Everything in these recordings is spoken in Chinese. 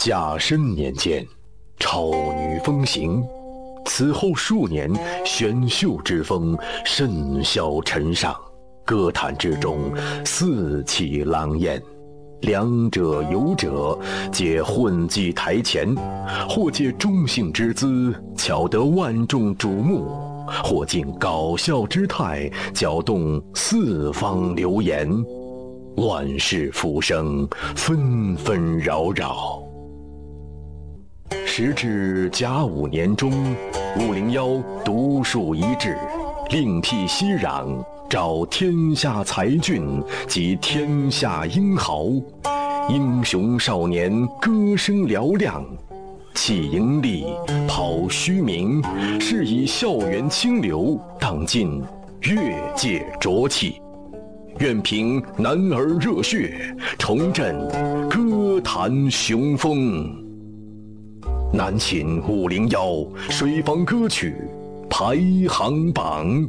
甲申年间，超女风行。此后数年，选秀之风甚嚣尘上，歌坛之中四起狼烟。两者有者，皆混迹台前，或借中性之姿，巧得万众瞩目；或尽搞笑之态，搅动四方流言。乱世浮生，纷纷扰扰。时至甲午年中，五零幺独树一帜，另辟蹊壤，招天下才俊及天下英豪，英雄少年歌声嘹亮，弃盈利，抛虚名，是以校园清流荡尽越界浊气。愿凭男儿热血，重振歌坛雄风。南秦五零幺水房歌曲排行榜。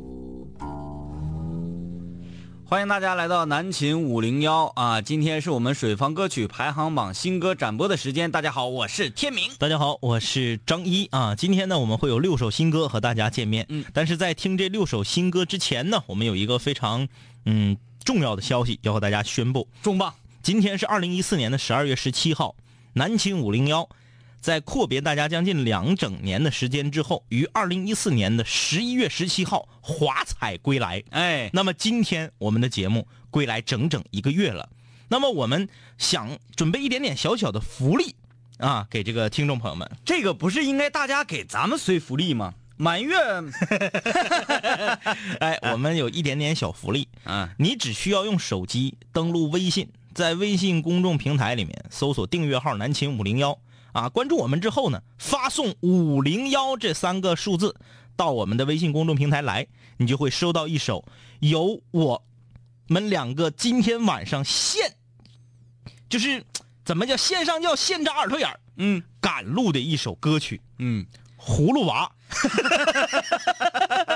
欢迎大家来到南秦五零幺啊！今天是我们水房歌曲排行榜新歌展播的时间。大家好，我是天明。大家好，我是张一啊。今天呢，我们会有六首新歌和大家见面。嗯，但是在听这六首新歌之前呢，我们有一个非常嗯重要的消息要和大家宣布。重磅！今天是二零一四年的十二月十七号，南秦五零幺在阔别大家将近两整年的时间之后，于二零一四年的十一月十七号华彩归来。哎，那么今天我们的节目归来整整一个月了，那么我们想准备一点点小小的福利啊，给这个听众朋友们。这个不是应该大家给咱们随福利吗？满月 哎，我们有一点点小福利，啊，你只需要用手机登录微信，在微信公众平台里面搜索订阅号“南秦五零幺”啊，关注我们之后呢，发送“五零幺”这三个数字到我们的微信公众平台来，你就会收到一首由我们两个今天晚上现，就是怎么叫线上叫现扎耳朵眼儿嗯。赶路的一首歌曲。嗯，《葫芦娃》，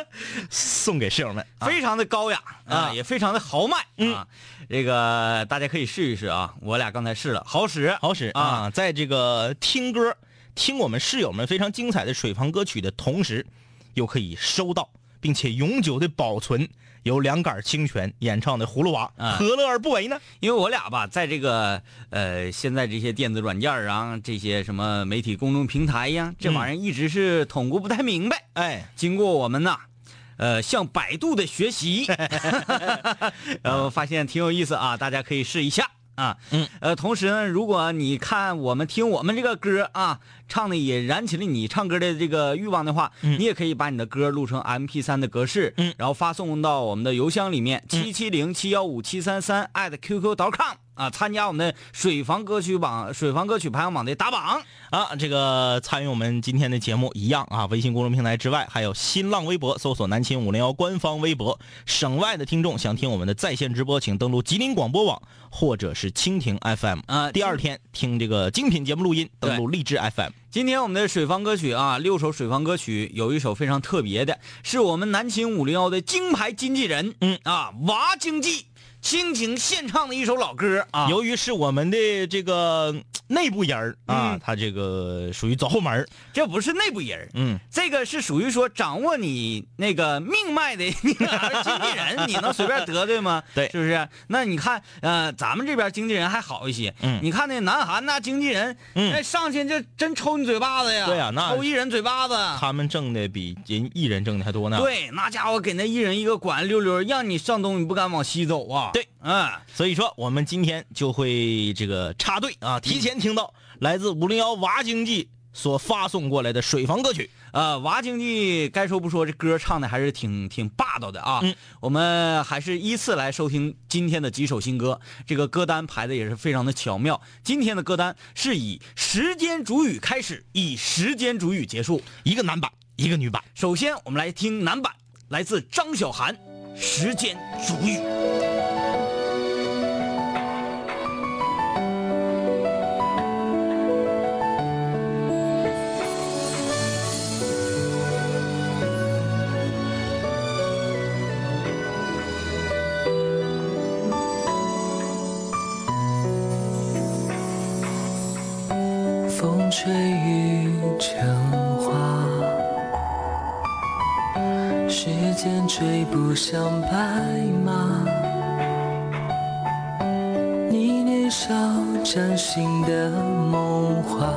送给室友们。啊非常的高雅啊，啊也非常的豪迈啊。这个大家可以试一试啊，我俩刚才试了，好使，好使啊啊！在这个听歌、听我们室友们非常精彩的水房歌曲的同时，又可以收到并且永久的保存由两杆清泉演唱的《葫芦娃》，啊。何乐而不为呢？因为我俩吧，在这个呃，现在这些电子软件儿啊，这些什么媒体公众平台呀，这玩意儿一直是捅咕不太明白。哎，经过我们呐，呃，向百度的学习，然后发现挺有意思啊，大家可以试一下啊。嗯，呃，同时呢，如果你看我们听我们这个歌啊，唱的也燃起了你唱歌的这个欲望的话，嗯。你也可以把你的歌录成 M P 三的格式，嗯。然后发送到我们的邮箱里面七七零七幺五七三三艾特 qq com 啊，参加我们的水房歌曲榜水房歌曲排行榜的打榜。啊，这个参与我们今天的节目一样啊，微信公众平台之外，还有新浪微博搜索“南秦五零幺”官方微博。省外的听众想听我们的在线直播，请登录吉林广播网或者是蜻蜓 FM 啊第二天听这个精品节目录音，登录荔枝 FM。今天我们的水房歌曲啊，六首水房歌曲有一首非常特别的，是我们南秦五零幺的金牌经纪人，嗯啊，娃经济倾情献唱的一首老歌啊。由于是我们的这个嗯内部人儿啊嗯，他这个属于走后门这不是内部人嗯，这个是属于说掌握你那个命脉的 经纪人，你能随便得罪吗？对是不是？那你看，呃，咱们这边经纪人还好一些。嗯你看那南韩那经纪人，嗯那上去就真抽你嘴巴子呀。对呀那抽艺人嘴巴子。他们挣的比人艺人挣的还多呢。，对，那家伙给那艺人一个管溜溜，让你上东你不敢往西走啊。对，啊，所以说我们今天就会这个插队啊，提前听到来自五零幺娃经济所发送过来的水房歌曲。呃，娃经济该说不说，这歌唱的还是挺挺霸道的啊。嗯我们还是依次来收听今天的几首新歌，这个歌单排的也是非常的巧妙。今天的歌单是以时间主语开始，以时间主语结束。一个男版，一个女版。首先，我们来听男版，来自张小涵，《时间主语》。风吹雨成花，时间追不上白马。你年少掌心的梦话，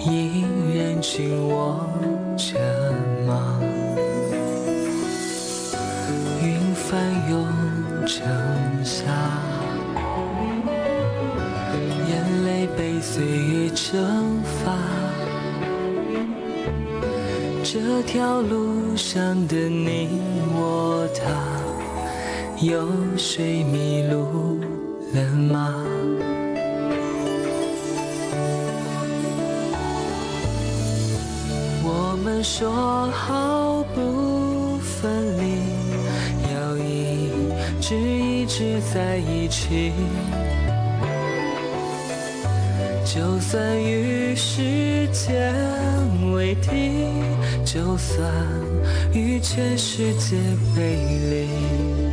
依然紧握着吗？云翻涌成夏。眼泪被岁月蒸发，这条路上的你我他，有谁迷路了吗？我们说好不分离，要一直一直在一起。就算与时间为敌，就算与全世界背离。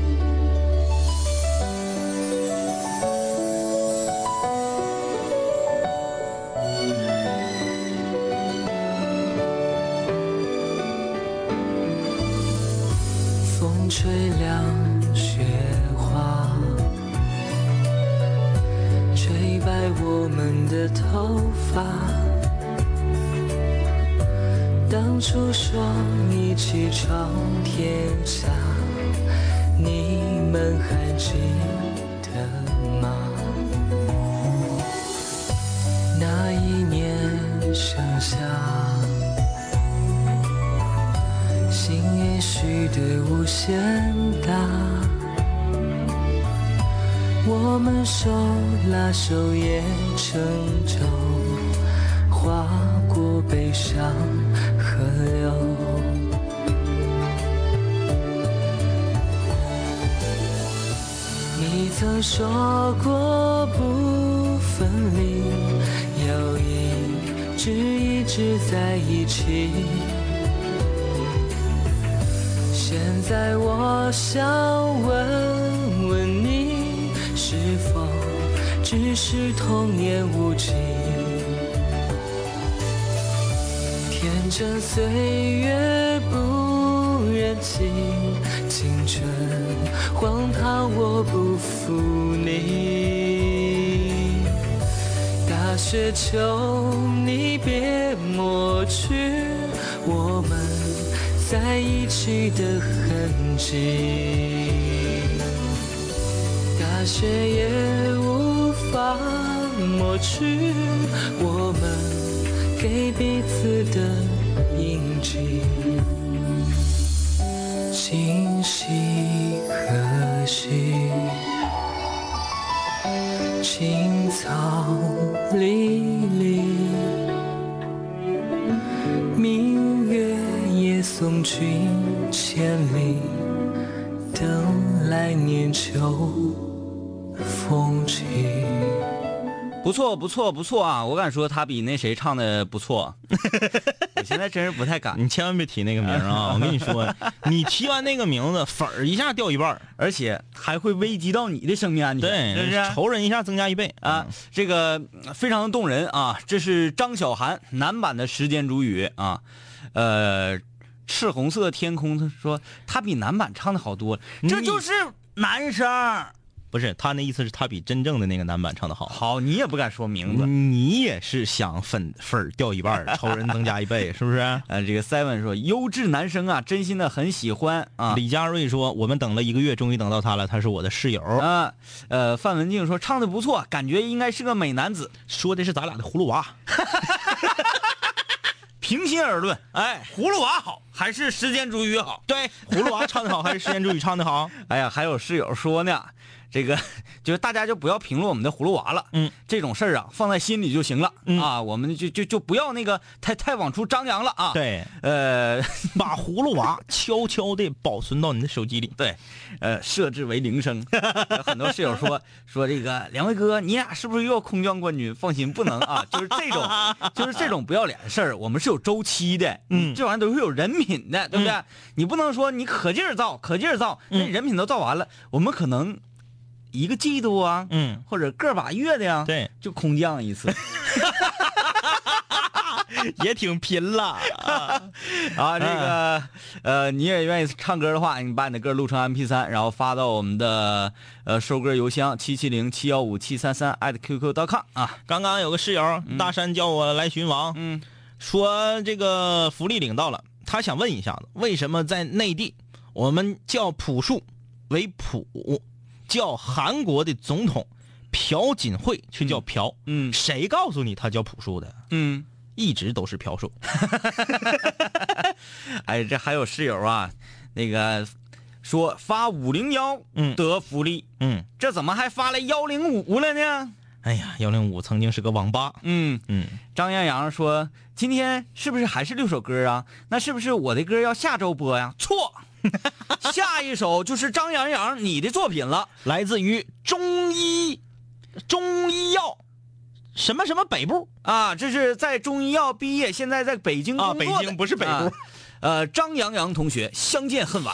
过不分离，要一直一直在一起。现在我想问问你，是否只是童年无忌？天真岁月不忍心，青春荒唐我不负你。大雪求你别抹去我们在一起的痕迹，大雪也无法抹去我们给彼此的印记。今夕何夕？青草离离。明月夜送君千里，等来年秋风起。不错，不错，不错啊！我敢说他比那谁唱的不错。我现在真是不太敢，你千万别提那个名啊！我跟你说，你提完那个名字，粉儿一下掉一半儿而且还会危及到你的生命安全，对，是不是？仇人一下增加一倍啊，这个呃非常的动人啊！这是张小涵男版的《时间煮雨》啊，呃，赤红色天空，他说他比男版唱的好多了，这就是男生。不是他那意思是他比真正的那个男版唱的好。好，你也不敢说名字。你也是想粉粉儿掉一半儿，仇人增加一倍，是不是？呃，这个 Seven 说优质男生啊，真心的很喜欢啊。李佳瑞说：“我们等了一个月，终于等到他了，他是我的室友。啊，呃，范文静说唱的不错，感觉应该是个美男子。说的是咱俩的葫芦娃。平心而论，哎，葫芦娃好还是时间煮雨好？对，葫芦娃唱的好还是时间煮雨唱的好？哎呀，还有室友说呢，这个就是大家就不要评论我们的葫芦娃了，嗯，这种事儿啊放在心里就行了、嗯啊，我们就就就不要那个太太往出张扬了啊。，对，呃，把葫芦娃悄悄的保存到你的手机里。对，呃，设置为铃声。有很多室友说说这个两位哥，你俩是不是又要空降冠军？放心，不能啊，就是这种，就是这种不要脸的事儿，我们是有周期的，嗯这玩意儿都是有人品的，对不对？你不能说你可劲儿造，可劲儿造，那人品都造完了，我们可能一个季度啊，嗯，或者个把月的呀，对，就空降一次 也挺拼了。啊。这个呃，你也愿意唱歌的话，你把你的歌录成 MP 三然后发到我们的呃收歌邮箱七七零七幺五七三三 at qq.com 啊。刚刚有个室友大山叫我来巡王，嗯，说这个福利领到了，他想问一下子，为什么在内地我们叫朴树为朴，叫韩国的总统朴槿惠却叫朴？嗯谁告诉你他叫朴树的？嗯，一直都是朴树。哎，这还有室友啊，那个说发五零幺嗯得福利，嗯，这怎么还发来幺零五了呢？哎呀，幺零五曾经是个网吧。嗯，嗯，张洋洋说今天是不是还是六首歌啊？那是不是我的歌要下周播呀？错，下一首就是张洋洋你的作品了。来自于中医中医药什么什么北部啊，这是在中医药毕业，现在在北京啊，北京不是北部。啊呃，张洋洋同学，相见恨晚。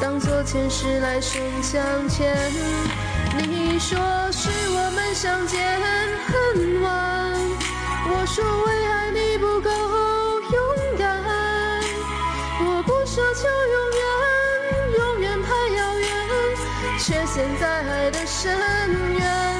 当作前世来生相欠。你说是我们相见恨晚，我说为爱你不够勇敢。我不奢求永远，永远太遥远，却陷在爱的深渊。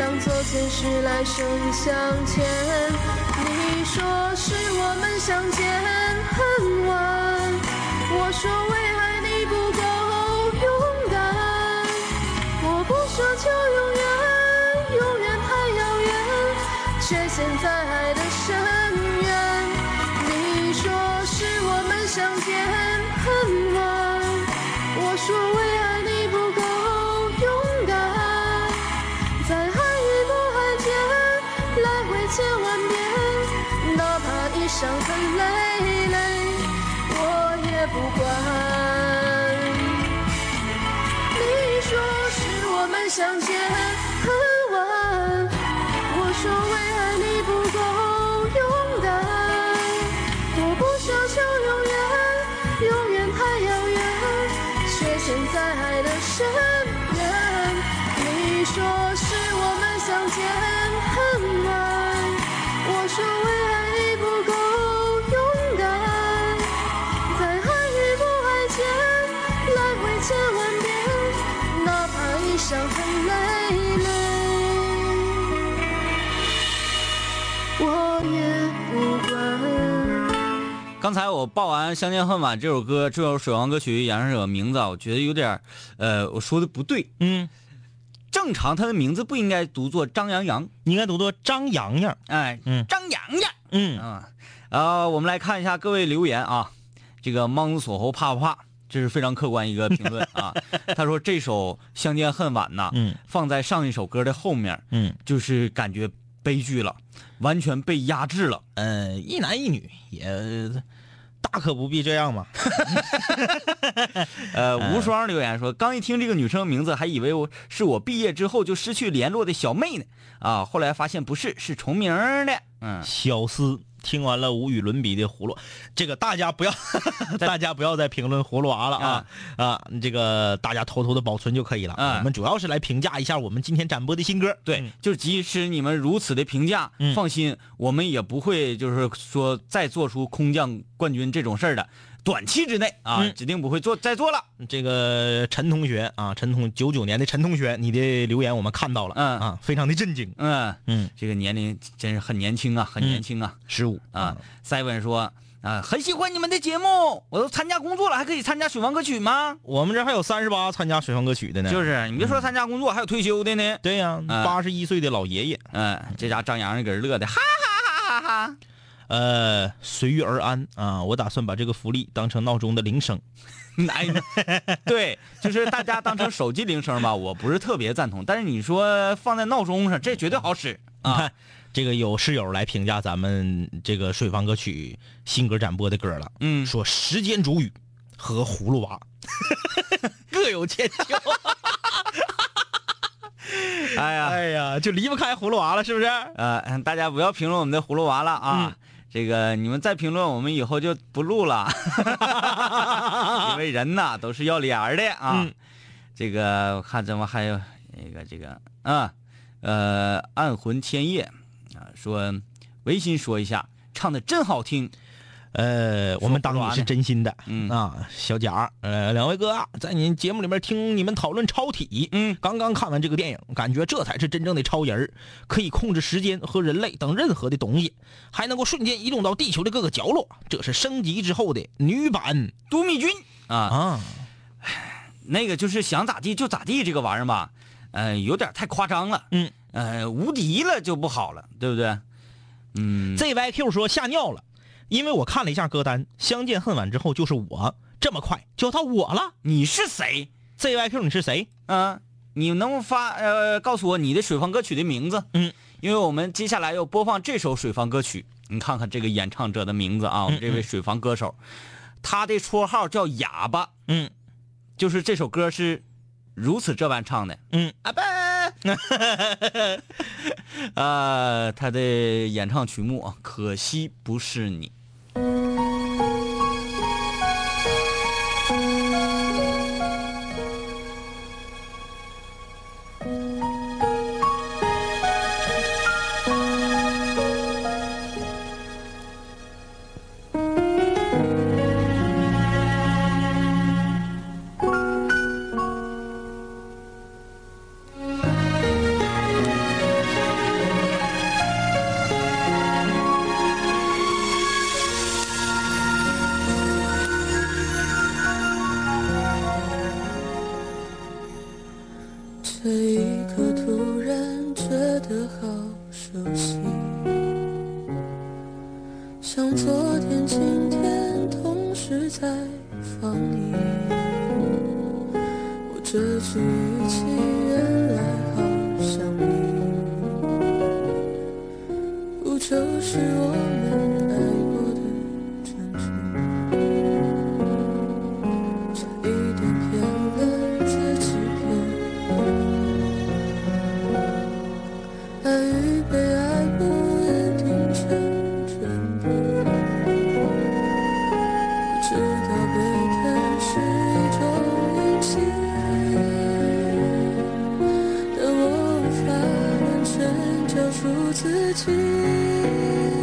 当作前世来生相欠，你说是我们相见恨晚，我说为想见。刚才我报完《相见恨晚》这首歌，这首水王歌曲演唱者名字啊，我觉得有点，呃，我说的不对。嗯，正常他的名字不应该读作张阳阳，应该读作张洋洋。哎，嗯张阳阳。嗯，啊，呃，我们来看一下各位留言啊。这个莽子锁喉怕不怕？这是非常客观一个评论啊。他说这首《相见恨晚》呐，嗯放在上一首歌的后面，嗯，就是感觉悲剧了，完全被压制了。呃，一男一女也大可不必这样嘛。呃，无双留言说，刚一听这个女生名字，还以为我是我毕业之后就失去联络的小妹呢，啊，后来发现不是，是重名的。嗯，小思听完了无与伦比的葫芦，这个大家不要，大家不要再评论葫芦娃了啊啊！这个大家偷偷的保存就可以了。嗯我们主要是来评价一下我们今天展播的新歌。对，嗯就即使你们如此的评价，嗯放心，我们也不会就是说再做出空降冠军这种事儿的，短期之内啊，嗯指定不会做再做了。这个陈同学啊，陈同九九年的陈同学，你的留言我们看到了，嗯啊，非常的震惊。嗯嗯，这个年龄真是很年轻啊，很年轻啊。十五啊，seven 说啊，很喜欢你们的节目，我都参加工作了，还可以参加水房歌曲吗？我们这还有三十八参加水房歌曲的呢。就是你别说参加工作，还有退休的呢。对呀，嗯八十一岁的老爷爷。嗯，这家张扬给人乐的，哈哈哈哈哈哈。呃，随遇而安啊！我打算把这个福利当成闹钟的铃声。哎，对，就是大家当成手机铃声吧，我不是特别赞同。但是你说放在闹钟上，这绝对好使啊。这个有室友来评价咱们这个水房歌曲新歌展播的歌了，嗯，说时间煮雨和葫芦娃 各有千秋。哎呀，哎呀，就离不开葫芦娃了，是不是？呃，大家不要评论我们的葫芦娃了啊。这个你们再评论，我们以后就不录了，因为人呐都是要脸儿的啊。嗯这个我看怎么还有那个这个啊，呃，暗魂千叶啊，说违心说一下，唱的真好听。呃，我们当你是真心的，嗯。啊，小贾，呃，两位哥啊，在您节目里面听你们讨论超体，嗯，刚刚看完这个电影，感觉这才是真正的超人，可以控制时间和人类等任何的东西，还能够瞬间移动到地球的各个角落，这是升级之后的女版都密君啊，啊，那个就是想咋地就咋地这个玩意儿吧，呃，有点太夸张了。嗯，呃，无敌了就不好了，对不对？嗯，ZYQ 说吓尿了，因为我看了一下歌单，《相见恨晚》之后就是我，这么快就到我了。你是谁？ZYQ 你是谁？啊，你能发呃告诉我你的水房歌曲的名字？嗯，因为我们接下来要播放这首水房歌曲，你看看这个演唱者的名字啊，我们这位水房歌手，他的绰号叫哑巴，嗯就是这首歌是如此这般唱的。嗯，啊不，呃，他的演唱曲目啊，可惜不是你。自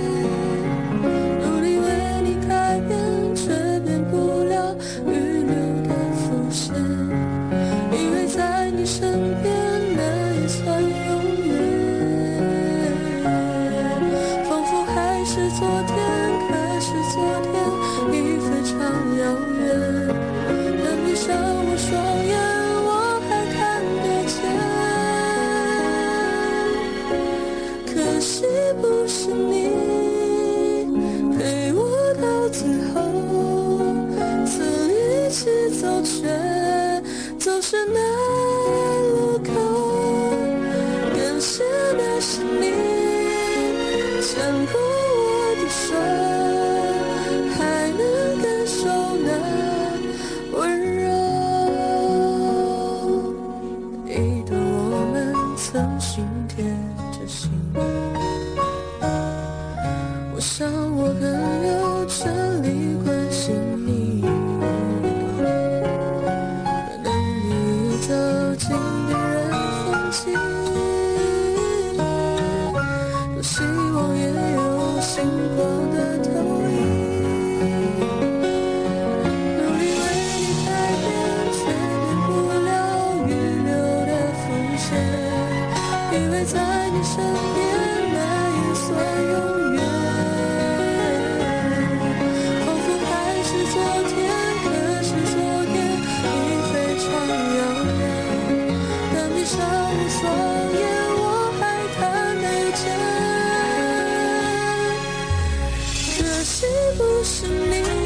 是。不是你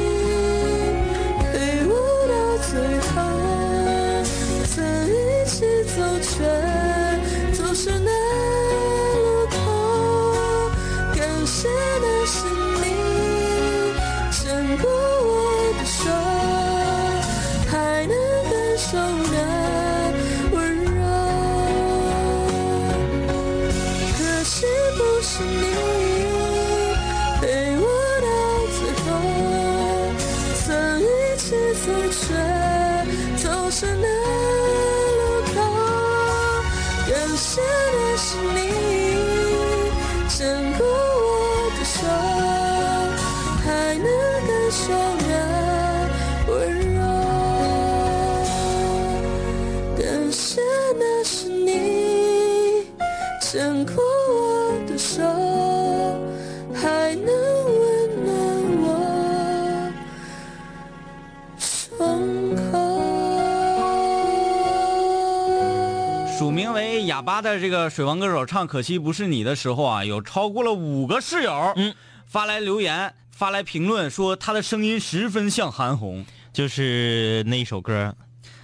为哑巴的这个水王歌手唱《可惜不是你》的时候啊，有超过了五个室友，嗯，发来留言，发来评论说他的声音十分像韩红。就是那一首歌，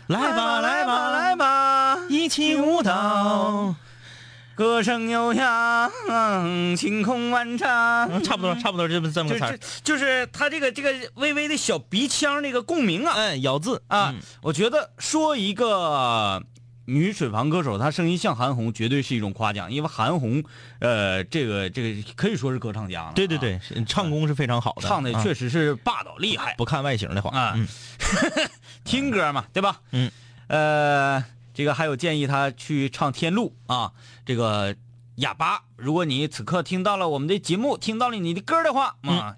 来吧来吧来吧，一起舞蹈，歌声悠扬，晴空万丈。嗯差不多差不多这么这么个词就儿，就是他这个这个微微的小鼻腔那个共鸣啊嗯，咬字啊嗯！我觉得说一个女水房歌手，她声音像韩红，绝对是一种夸奖，因为韩红，呃，这个这个可以说是歌唱家了。啊，对对对，是唱功是非常好的，唱的啊。确实是霸道厉害。不看外形的话啊。嗯。听歌嘛，对吧？嗯，呃，这个还有建议他去唱《天路》啊，这个哑巴，如果你此刻听到了我们的节目，听到了你的歌的话啊，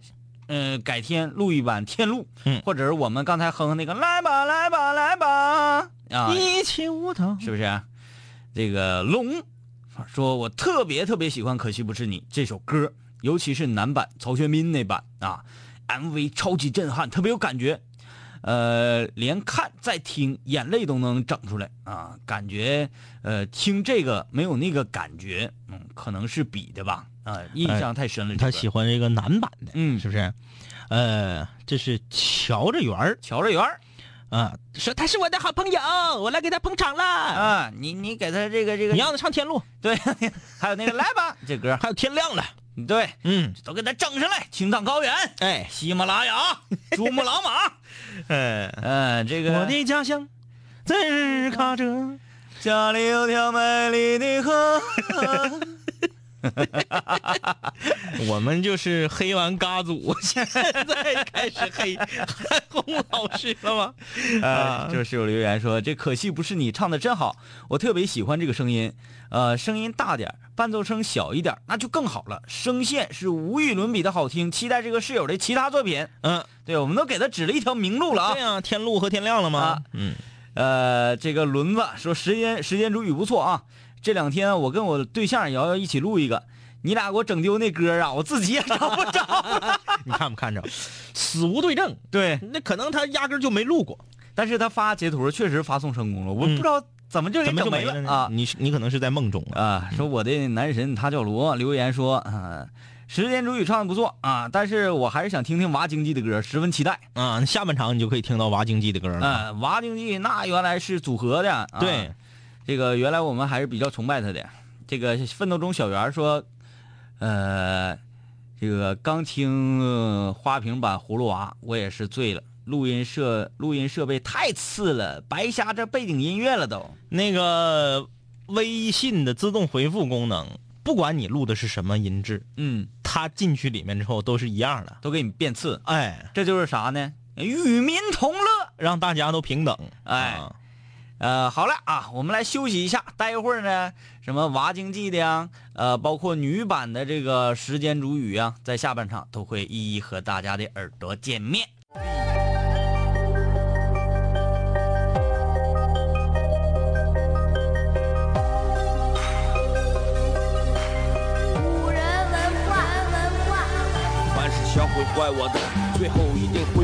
嗯、改天录一版《天路》，嗯。或者是我们刚才哼哼那个来吧来吧来吧啊，一起舞蹈，是不是？这个龙说，我特别特别喜欢《可惜不是你》这首歌，尤其是男版曹轩斌那版啊，MV 超级震撼，特别有感觉。呃，连看再听，眼泪都能整出来啊！感觉呃，听这个没有那个感觉，嗯，可能是比的吧，啊，印象太深了。他喜欢欢这个男版的，嗯是不是？呃，这是乔着圆儿乔着圆儿啊，说他是我的好朋友，我来给他捧场了。啊，你你给他这个这个，你让他唱《天路》，对，还有那个来吧，这歌。还有天亮了，对，嗯，都给他整上来，青藏高原、哎，喜马拉雅、珠穆朗玛，哎，嗯，这个我的家乡在日喀则。家里有条美丽的河。我们就是黑完嘎组，现在开始黑韩红老师了吗？呃，这室友留言说：“这可惜不是你唱的真好，我特别喜欢这个声音，呃，声音大点儿，伴奏声小一点，那就更好了，声线是无与伦比的好听。期待这个室友的其他作品。嗯，对，我们都给他指了一条明路了啊对。呀、天路和天亮了吗？啊嗯，呃，这个轮子说时间时间煮雨不错啊，这两天我跟我对象瑶瑶一起录一个，你俩给我整丢那歌啊，我自己也找不着了。你看没看着？死无对证，对，那可能他压根就没录过，但是他发截图确实发送成功了，我不知道怎么就给整没了啊。你你可能是在梦中啊。啊，说我的男神他叫罗留言说，啊，时间煮雨唱的不错啊，但是我还是想听听娃经济的歌，十分期待。啊，下半场你就可以听到娃经济的歌了。啊，娃经济那原来是组合的，啊、对，这个原来我们还是比较崇拜他的。这个奋斗中小圆说，呃，这个刚听呃花瓶版葫芦娃，我也是醉了。录音设录音设备太次了，白瞎这背景音乐了都。那个微信的自动回复功能，不管你录的是什么音质，嗯，它进去里面之后都是一样的。都给你变次，哎，这就是啥呢？与民同乐。让大家都平等。哎啊呃，好了啊，我们来休息一下，待会儿呢，什么娃经济的呀，呃，包括女版的这个时间煮雨啊，在下半场都会一一和大家的耳朵见面。古人文化，文化。凡是想毁坏我的，最后一定会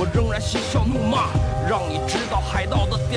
我仍然嬉笑怒骂，让你知道海盗的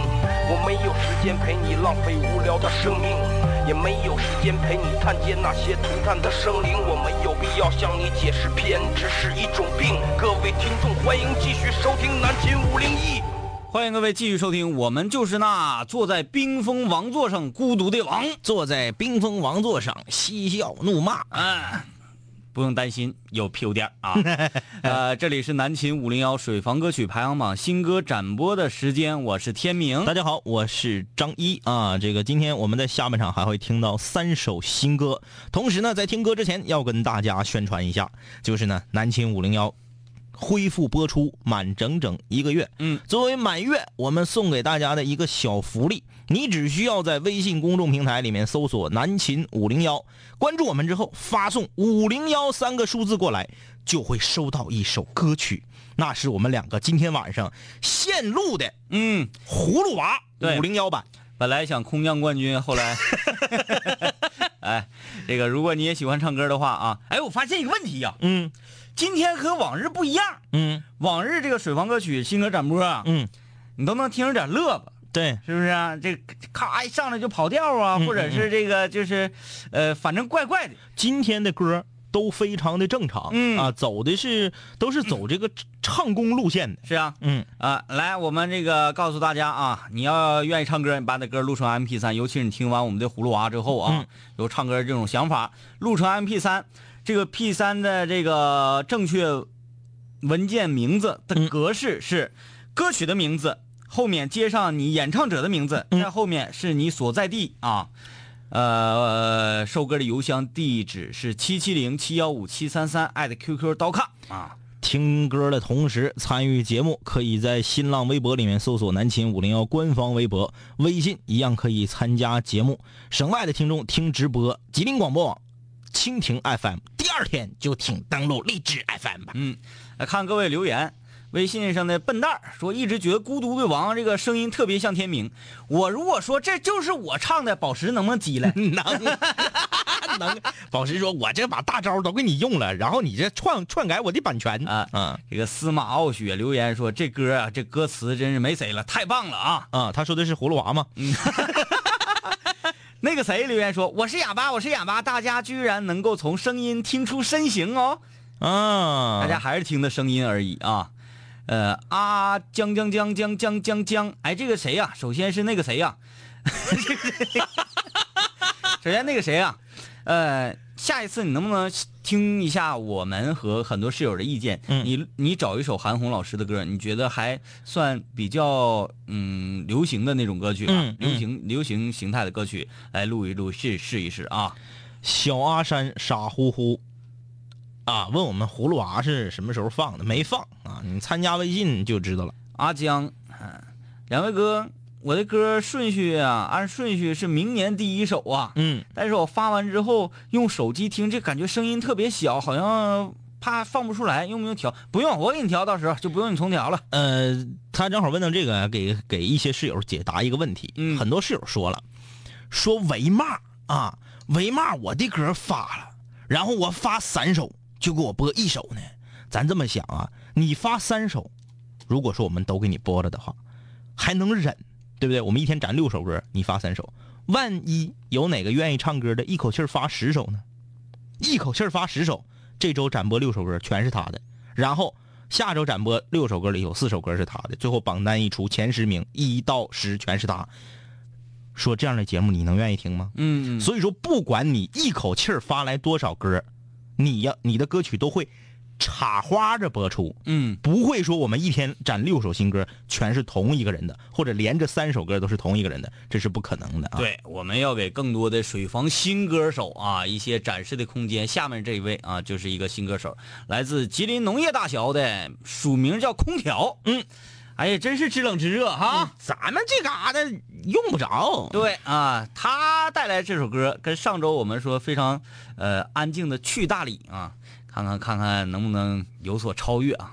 我没有时间陪你浪费无聊的生命，也没有时间陪你探见那些涂炭的生灵。我没有必要向你解释偏执是一种病。各位听众，欢迎继续收听南秦五零一。欢迎各位继续收听，我们就是那坐在冰封王座上孤独的王。坐在冰封王座上嬉笑怒骂。啊，不用担心有屁股垫儿啊。呃，这里是南秦五零幺水房歌曲排行榜新歌展播的时间，我是天明大。家好，我是张一啊。这个今天我们在下半场还会听到三首新歌，同时呢，在听歌之前要跟大家宣传一下，就是呢，南秦五零幺恢复播出满整整一个月。嗯，作为满月，我们送给大家的一个小福利，你只需要在微信公众平台里面搜索“南秦五零幺”，关注我们之后发送“五零幺”三个数字过来，就会收到一首歌曲，那是我们两个今天晚上现录的嗯，葫芦娃对五零幺版。本来想空降冠军，后来 哎，这个如果你也喜欢唱歌的话啊，哎，我发现一个问题呀、嗯今天和往日不一样。嗯往日这个水房歌曲新歌展播啊，嗯，你都能听着点乐吧。对，是不是啊？这咔一上来就跑调啊，嗯或者是这个就是，呃，反正怪怪的。今天的歌都非常的正常，嗯。啊，走的是都是走这个唱功路线的，是啊，嗯。啊，来，我们这个告诉大家啊，你要愿意唱歌，你把你的歌录成 MP 三尤其是你听完我们的葫芦娃之后啊，嗯。有唱歌这种想法，录成 MP 三这个 P 三的这个正确文件名字的嗯。格式是歌曲的名字，后面接上你演唱者的名字，嗯在后面是你所在地啊。呃，收歌的邮箱地址是七七零七幺五七三三艾特 QQ 刀卡啊。听歌的同时参与节目，可以在新浪微博里面搜索“南秦五零幺”官方微博，微信一样可以参加节目。省外的听众听直播，吉林广播网、蜻蜓 FM，第二天就请登录荔枝 FM 吧。嗯，来看各位留言。微信上的笨蛋儿说，一直觉得《孤独的王》这个声音特别像天明。我如果说这就是我唱的，宝石能不能急了？能 能，宝石说：“我这把大招都给你用了，然后你这篡篡改我的版权啊嗯这个司马傲雪留言说，这歌啊，这歌词真是没谁了，太棒了啊！啊！”他说的是葫芦娃吗？嗯 那个谁留言说，我是哑巴，我是哑巴，大家居然能够从声音听出身形哦。啊，大家还是听的声音而已啊。呃啊，江江江江江江江，哎，这个谁呀、首先是那个谁呀、首先那个谁呀、呃，下一次你能不能听一下我们和很多室友的意见？嗯你你找一首韩红老师的歌，你觉得还算比较嗯流行的那种歌曲嗯流行流行形态的歌曲来录一录，试试一试啊。小阿山傻乎乎啊，问我们葫芦娃是什么时候放的？没放啊，你参加微信就知道了。阿江，嗯，两位哥，我的歌顺序啊，按顺序是明年第一首啊。嗯，但是我发完之后用手机听，这感觉声音特别小，好像怕放不出来，用不用调？不用，我给你调，到时候就不用你重调了。呃，他正好问到这个，给给一些室友解答一个问题。嗯很多室友说了，说为嘛啊？为嘛我的歌发了，然后我发三首就给我播一首呢？咱这么想啊，你发三首，如果说我们都给你播了的话，还能忍，对不对？我们一天攒六首歌，你发三首，万一有哪个愿意唱歌的，一口气儿发十首呢？一口气儿发十首，这周展播六首歌全是他的，然后下周展播六首歌里有四首歌是他的，最后榜单一出，前十名一到十全是他。说这样的节目你能愿意听吗？嗯，所以说，不管你一口气儿发来多少歌，你要你的歌曲都会插花着播出，嗯，不会说我们一天展六首新歌全是同一个人的，或者连着三首歌都是同一个人的，这是不可能的啊。，对，我们要给更多的水房新歌手啊一些展示的空间。下面这一位啊，就是一个新歌手，来自吉林农业大学的，署名叫空调。嗯，哎呀，真是知冷知热哈。咱们这嘎达用不着。对啊，他带来这首歌跟上周我们说非常呃安静的去大理啊，看看看看能不能有所超越啊。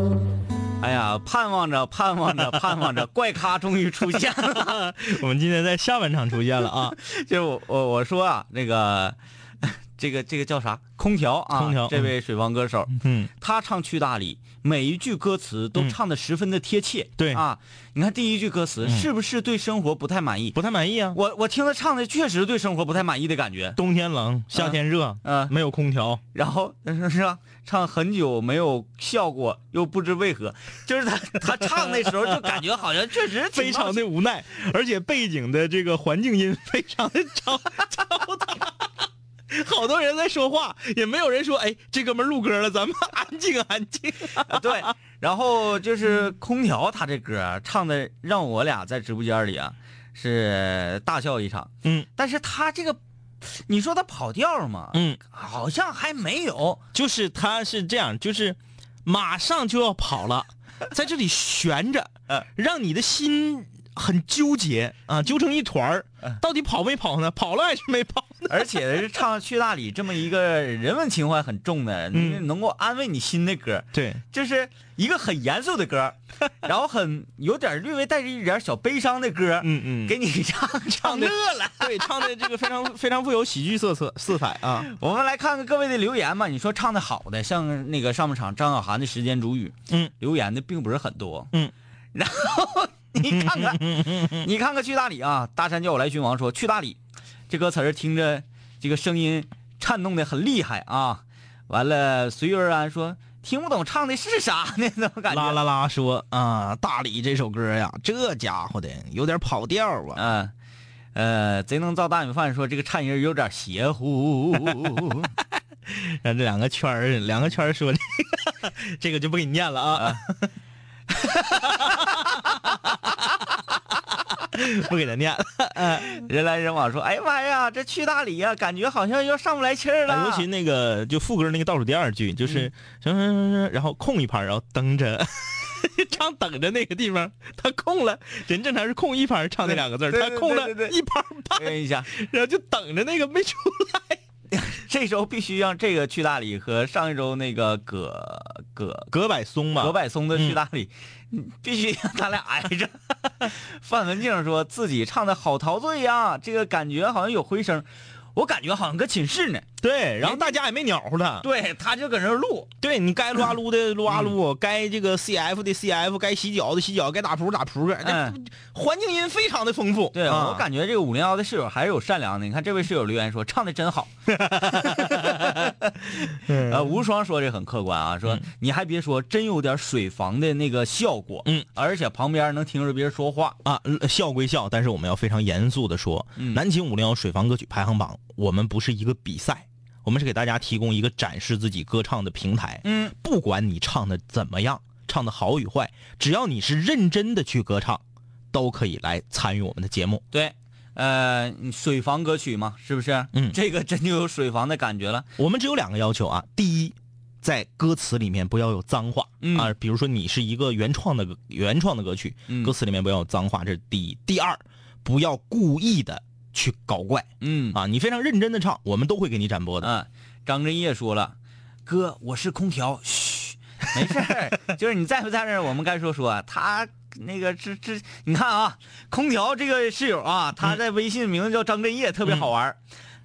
哎呀，盼望着，盼望着，盼望着，怪咖终于出现了。我们今天在下半场出现了啊。就是我我我说啊，那个这个这个叫啥？空调啊，空调这位水房歌手，嗯，他唱《去大理》，每一句歌词都嗯唱的十分的贴切。对啊，你看第一句歌词、嗯是不是对生活不太满意？不太满意啊。我我听他唱的确实对生活不太满意的感觉。冬天冷，夏天热，嗯没有空调，然后他说是吧？唱很久没有笑过，又不知为何，就是他他唱那时候就感觉好像确实 非常的无奈，而且背景的这个环境音非常的嘈嘈杂。好多人在说话，也没有人说：“哎，这哥们儿录歌了，咱们 安静安静。啊对，然后就是空调，他这歌啊唱的让我俩在直播间里啊是大笑一场。嗯但是他这个，你说他跑调吗？”嗯，好像还没有。就是他是这样，就是马上就要跑了，在这里悬着 嗯，让你的心很纠结啊，揪成一团儿。到底跑没跑呢？跑了还是没跑呢？而且是唱《去大理》这么一个人文情怀很重的，嗯能够安慰你心的歌，对，就是一个很严肃的歌，然后很有点略微带着一点小悲伤的歌，嗯嗯给你唱唱的乐了。对，唱的这个非常非常富有喜剧色色色彩啊。我们来看看各位的留言吧。你说唱的好的，像那个上半场张小涵的《时间煮雨》，嗯，留言的并不是很多，嗯，然后你看看，你看看去大理啊，大山叫我来君王说去大理，这歌词儿听着这个声音颤动的很厉害啊。完了，随遇而安说听不懂唱的是啥呢？怎么感觉？啦啦啦说啊，大理这首歌呀，这家伙的有点跑调啊。嗯，呃，贼能造大米饭说这个颤音有点邪乎。让这两个圈儿，两个圈儿说这 个，这个就不给你念了啊，不给他念了。人来人往说，哎呀妈呀，这去大理呀、感觉好像要上不来气儿了。啊尤其那个就副歌那个倒数第二句，就是什么什么什么，然后空一拍，然后等着。唱等着那个地方，他空了，人正常是空一拍唱那两个字他空了一拍半，跟一下，然后就等着那个没出来。这周必须让这个去大理和上一周那个葛葛葛柏松吧，葛柏松的去大理，嗯必须让他俩挨着。范文静说自己唱的好陶醉呀，这个感觉好像有回声，我感觉好像搁寝室呢。对，然后大家也没鸟乎他。对，他就搁那儿录。对你该撸啊撸的撸啊撸，该这个 CF 的 CF，该洗脚的洗脚，该打扑打扑克，那嗯环境音非常的丰富。对，啊我感觉这个五零幺的室友还是有善良的。你看这位室友留言说唱的真好。呃，无双说这很客观啊，说你还别说，真有点水房的那个效果。嗯，而且旁边能听着别人说话。啊，呃笑归笑，但是我们要非常严肃的说，嗯南秦五零幺水房歌曲排行榜，我们不是一个比赛，我们是给大家提供一个展示自己歌唱的平台。嗯，不管你唱的怎么样，唱的好与坏，只要你是认真的去歌唱，都可以来参与我们的节目。对，呃，水房歌曲嘛，是不是？嗯这个真就有水房的感觉了。我们只有两个要求啊，第一，在歌词里面不要有脏话、嗯啊，比如说你是一个原创的原创的歌曲，嗯歌词里面不要有脏话，这是第一。第二，不要故意的去搞怪嗯啊，你非常认真的唱，我们都会给你展播的。嗯，张震业说了，哥，我是空调，嘘，没事儿，就是你在不在那儿，我们该说说。他那个这这，你看啊，空调这个室友啊，他在微信名字叫张震业，特别好玩儿。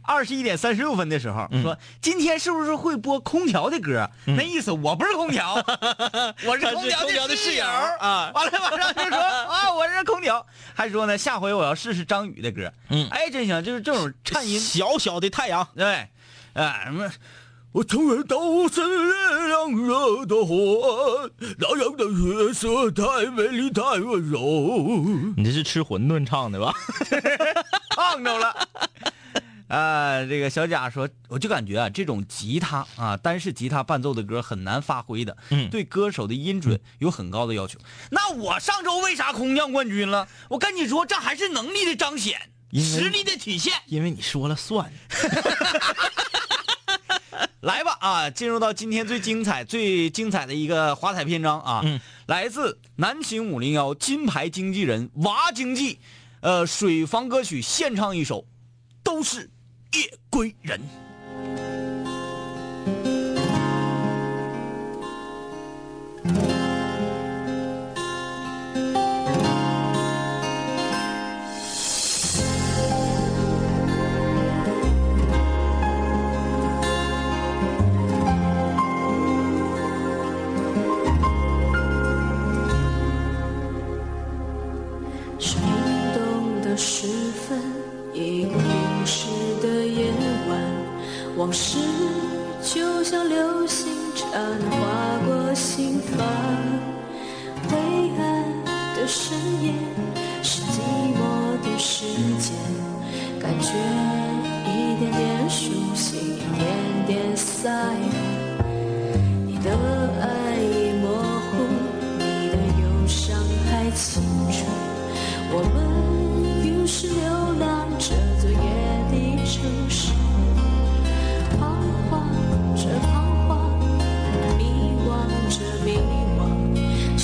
二十一点三十六分的时候、说，今天是不是会播空调的歌？那意思我不是空调，我是空调的室友啊 完了马上就说啊，我是空调，还说呢，下回我要试试张宇的歌。嗯哎，真行，就是这种颤音。小小的太阳，对，哎，什么？我从来都是月亮惹的祸，那样的月色太美丽太温柔。你这是吃馄饨唱的吧？唱着了。啊，这个小贾说，我就感觉啊，这种吉他啊，单是吉他伴奏的歌很难发挥的，嗯对歌手的音准有很高的要求。那我上周为啥空降冠军了？我跟你说，这还是能力的彰显，实力的体现。因为你说了算。来吧啊，进入到今天最精彩、最精彩的一个华彩篇章啊，嗯来自南秦五零幺金牌经纪人娃经济，呃，水房歌曲献唱一首《都是夜归人》。事就像流星斩划过心房，灰暗的深夜是寂寞的时间，感觉一点点熟悉，一点点散远。你的爱已模糊，你的忧伤还清楚。我们于是流浪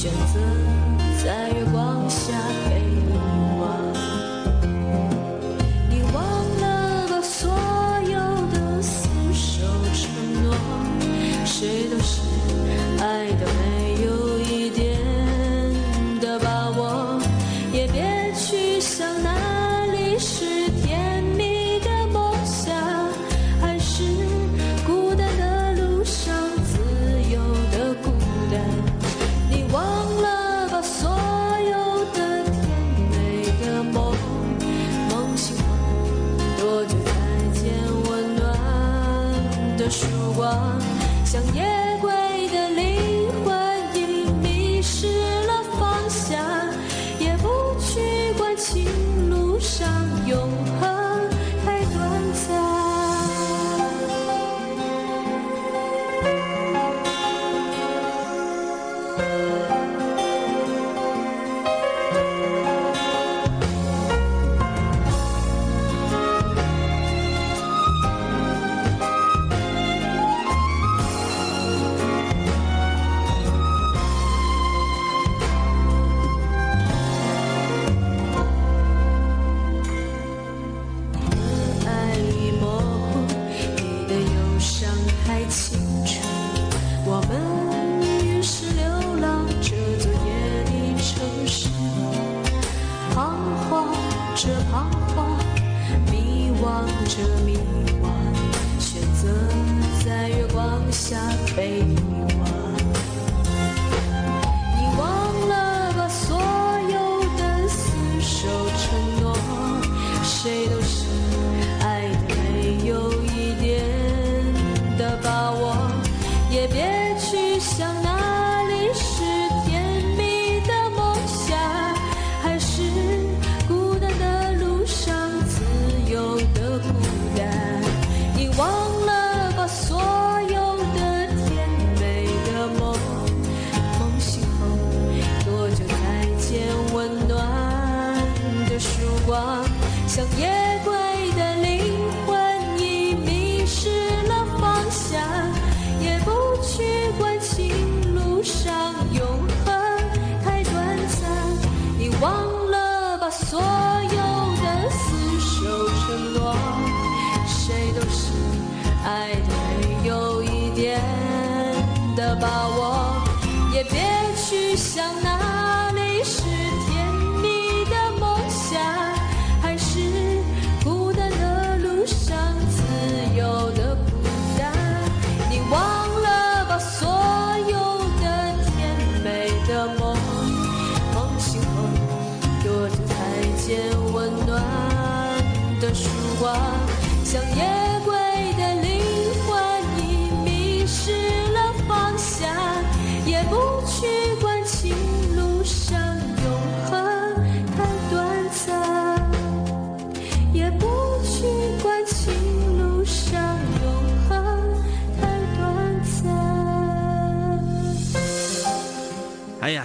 选择。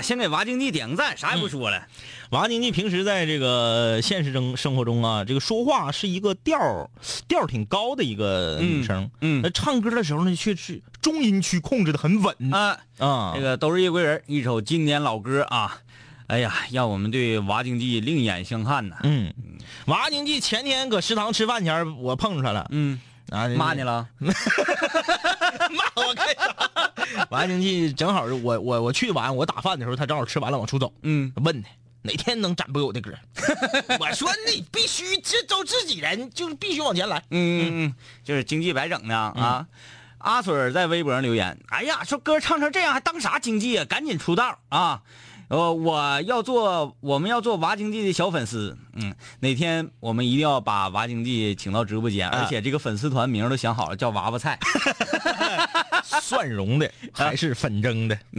先给娃经济点个赞，啥也不说了。娃经济平时在这个现实生生活中啊，这个说话是一个调儿调儿挺高的一个女生，嗯那唱歌的时候呢，却是中音区控制的很稳啊，啊。这个都是夜归人，一首经典老歌啊。哎呀，让我们对娃经济另眼相看呐。嗯，娃经济前天搁食堂吃饭前，我碰着他了，嗯，啊，骂你了？骂我干啥？娃经济正好是我我我去完，我打饭的时候，他正好吃完了往出走，嗯，问他哪天能展播我的歌，我说你必须这都自己人，就是必须往前来。嗯嗯嗯，就是经济白整的啊。阿水在微博上留言：“哎呀，说歌唱成这样还当啥经济啊？赶紧出道啊！呃，我要做，我们要做娃经济的小粉丝，嗯，哪天我们一定要把娃经济请到直播间，啊而且这个粉丝团名都想好了，叫娃娃菜。蒜蓉的还是粉蒸的？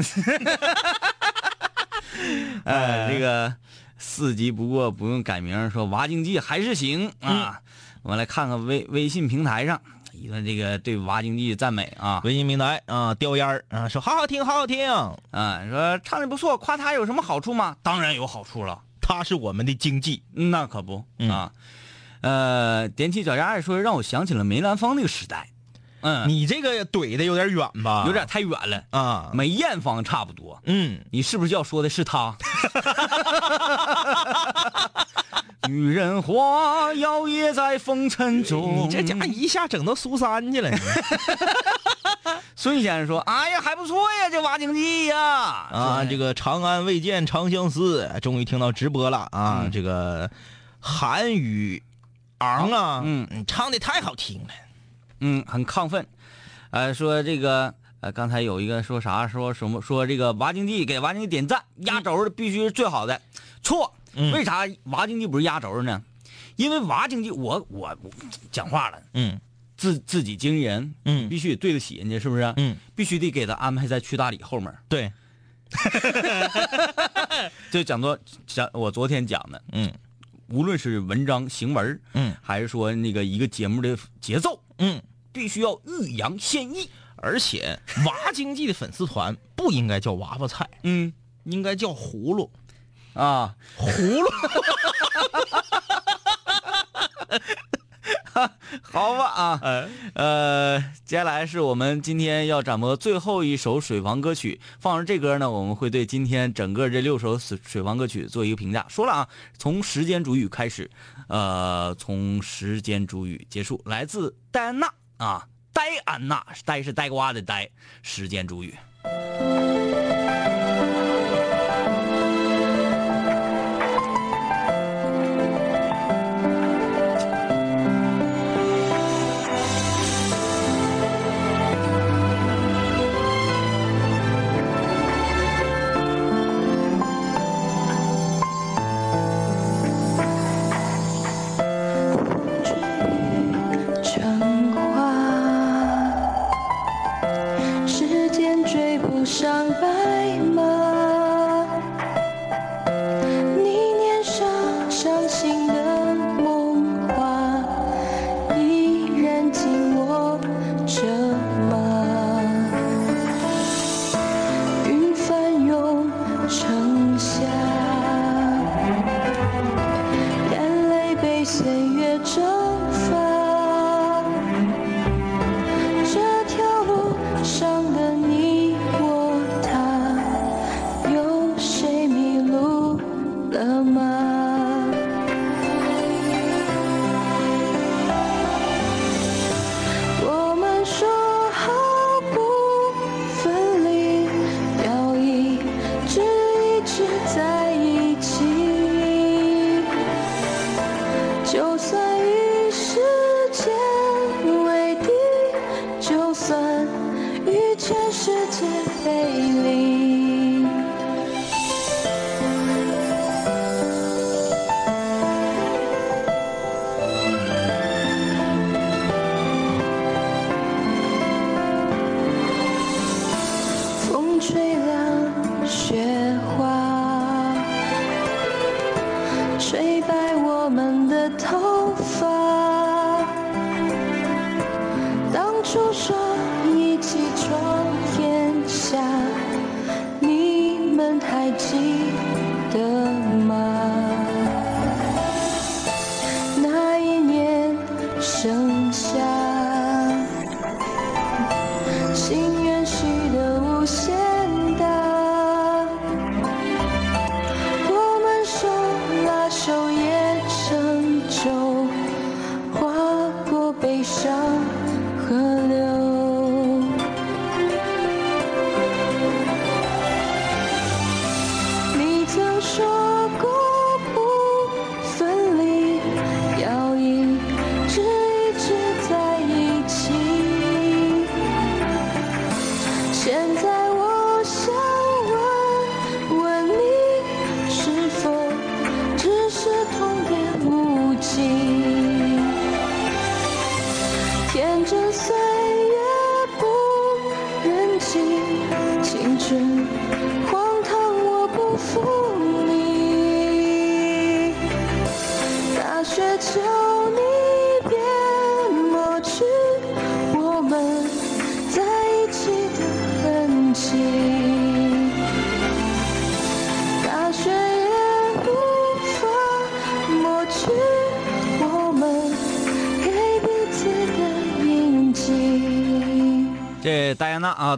呃，这个四级不过不用改名，说娃经济还是行啊。我们来看看微微信平台上一个这个对娃经济赞美啊微信平台啊，叼烟儿啊，说好好听，好好听，啊，说唱的不错，夸他有什么好处吗？当然有好处了，他是我们的经济。那可不嗯啊。呃，踮起脚丫也说让我想起了梅兰芳那个时代，嗯，你这个怼的有点远吧？有点太远了，啊，梅艳芳差不多。嗯，你是不是要说的是她？女人花摇曳在风尘中。你这家伙一下整到苏三去了。孙先生说：“哎呀，还不错呀，这挖经济呀！啊，这个长安未见长相思，终于听到直播了啊！嗯这个韩语昂啊，嗯你唱的太好听了。嗯，很亢奋。呃，说这个呃，刚才有一个说啥说什么说这个娃经济给娃经济点赞，压轴的必须是最好的。错，嗯为啥娃经济不是压轴呢？因为娃经济，我我我讲话了，嗯自自己经纪人，嗯必须得对得起人家，是不是？嗯，必须得给他安排在去大理后面。对，就讲到讲我昨天讲的，嗯无论是文章行文，嗯还是说那个一个节目的节奏，嗯，必须要欲扬先抑。而且娃经济的粉丝团不应该叫娃娃菜，嗯。应该叫葫芦。啊，葫芦，好吧啊，呃，接下来是我们今天要展播最后一首水房歌曲。放上这歌呢，我们会对今天整个这六首水水房歌曲做一个评价。说了啊，从时间主语开始，呃，从时间主语结束，来自戴安娜啊，戴安娜，戴是呆瓜的呆，时间主语。吹白我们的头？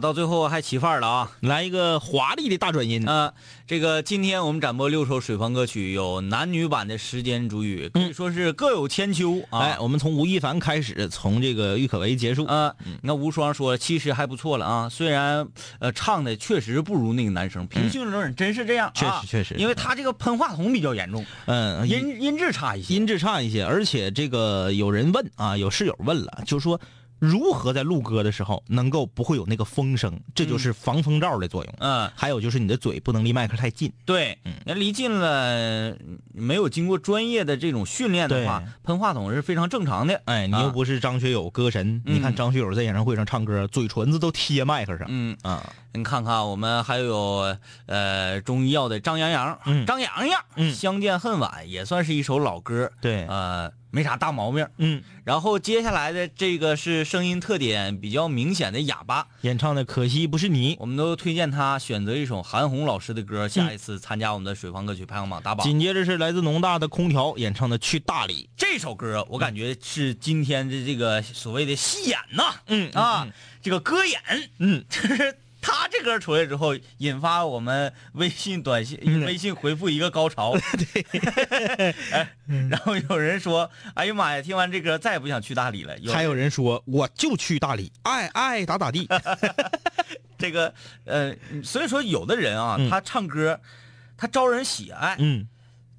到最后还起范儿了啊！来一个华丽的大转音。呃，这个今天我们展播六首水房歌曲，有男女版的《时间煮雨》，可以说是各有千秋啊。哎，我们从吴亦凡开始，从这个郁可唯结束。呃，你看无双说其实还不错了啊，虽然呃唱的确实不如那个男生，平心而论真是这样、啊，确实确实因为他这个喷话筒比较严重，嗯，音音质差一些。音质差一些，而且这个有人问啊，有室友问了，就说如何在录歌的时候能够不会有那个风声，这就是防风罩的作用。嗯，还有就是你的嘴不能离麦克太近。对，那离近了，没有经过专业的这种训练的话，喷话筒是非常正常的。哎，你又不是张学友歌神，嗯你看张学友在演唱会上唱歌，嘴唇子都贴麦克上。嗯。啊，你看看，我们还有呃中医药的张洋洋，嗯。张洋洋，嗯。相见恨晚也算是一首老歌，对。呃，没啥大毛病。嗯，然后接下来的这个是声音特点比较明显的哑巴，演唱的《可惜不是你》。我们都推荐他选择一首韩红老师的歌，下一次参加我们的水房歌曲排行榜打榜。紧接着是来自农大的空调演唱的《去大理这首歌我感觉是今天的这个所谓的戏演呐，嗯啊，这个歌演，嗯，就 是他这歌出来之后，引发我们微信短信、嗯。微信回复一个高潮，对，哎，然后有人说，哎呀妈呀，听完这歌再也不想去大理了，》，还有人说我就去大理，爱爱咋咋地。这个呃，所以说有的人啊，嗯。他唱歌，他招人喜爱，嗯，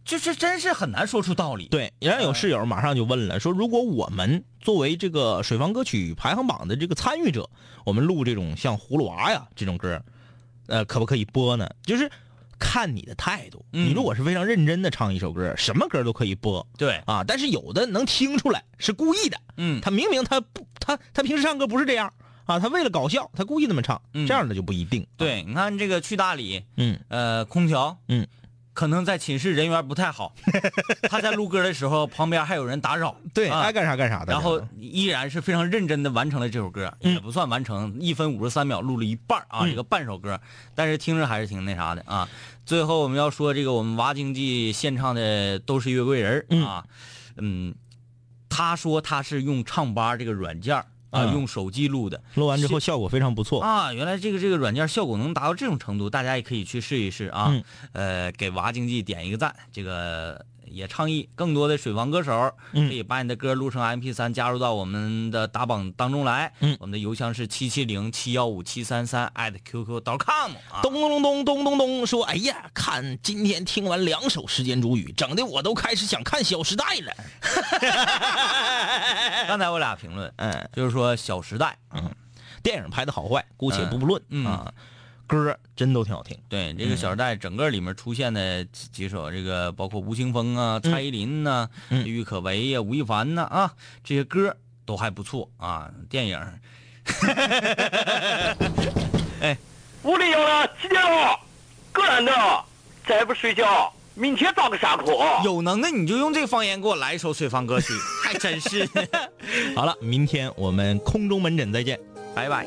就是真是很难说出道理，对，然后有室友马上就问了，说如果我们作为这个水房歌曲排行榜的这个参与者，我们录这种像《葫芦娃》呀这种歌，呃，可不可以播呢？就是看你的态度。嗯你如果是非常认真的唱一首歌，什么歌都可以播对，啊。但是有的能听出来是故意的，嗯，他明明他不他他平时唱歌不是这样啊，他为了搞笑，他故意那么唱，嗯这样的就不一定。对，你看这个去大理，嗯呃，空调，嗯，可能在寝室人缘不太好，他在录歌的时候，旁边还有人打扰，对，啊爱干啥干啥的。然后依然是非常认真的完成了这首歌，嗯。也不算完成，一分五十三秒录了一半儿啊，嗯。一个半首歌，但是听着还是挺那啥的啊。最后我们要说这个我们娃经济献唱的都是月桂人啊，嗯，他说他是用唱吧这个软件儿啊，嗯用手机录的，录完之后效果非常不错。啊，原来这个这个软件效果能达到这种程度，大家也可以去试一试啊。嗯呃，给娃经济点一个赞，这个也倡议更多的水房歌手嗯。可以把你的歌录成 MP 3加入到我们的打榜当中来。嗯。我们的邮箱是七七零七幺五七三三 at qq.com 啊。咚咚咚咚咚咚，说哎呀，看今天听完两首《时间煮雨》，整的我都开始想看《小时代》了。刚才我俩评论，嗯，就是说《小时代》嗯。电影拍的好坏，姑且不不论、嗯。嗯。啊，歌真都挺好听。对这个《小时代》整个里面出现的几几首，这个包括吴青峰啊、蔡依林呐、嗯郁可唯呀、吴亦凡呐啊，这些歌都还不错啊。电影 哎屋里有了，几点了？个人的，再不睡觉，明天早个上课。有能耐你就用这个方言给我来一首水房歌曲，还真是。好了，明天我们空中门诊再见。拜拜。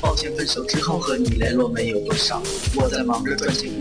抱歉，分手之后和你联络没有多少。我在忙着赚钱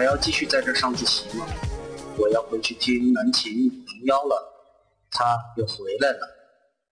还要继续在这上自习吗？我要回去听南琴五零幺了，他又回来了。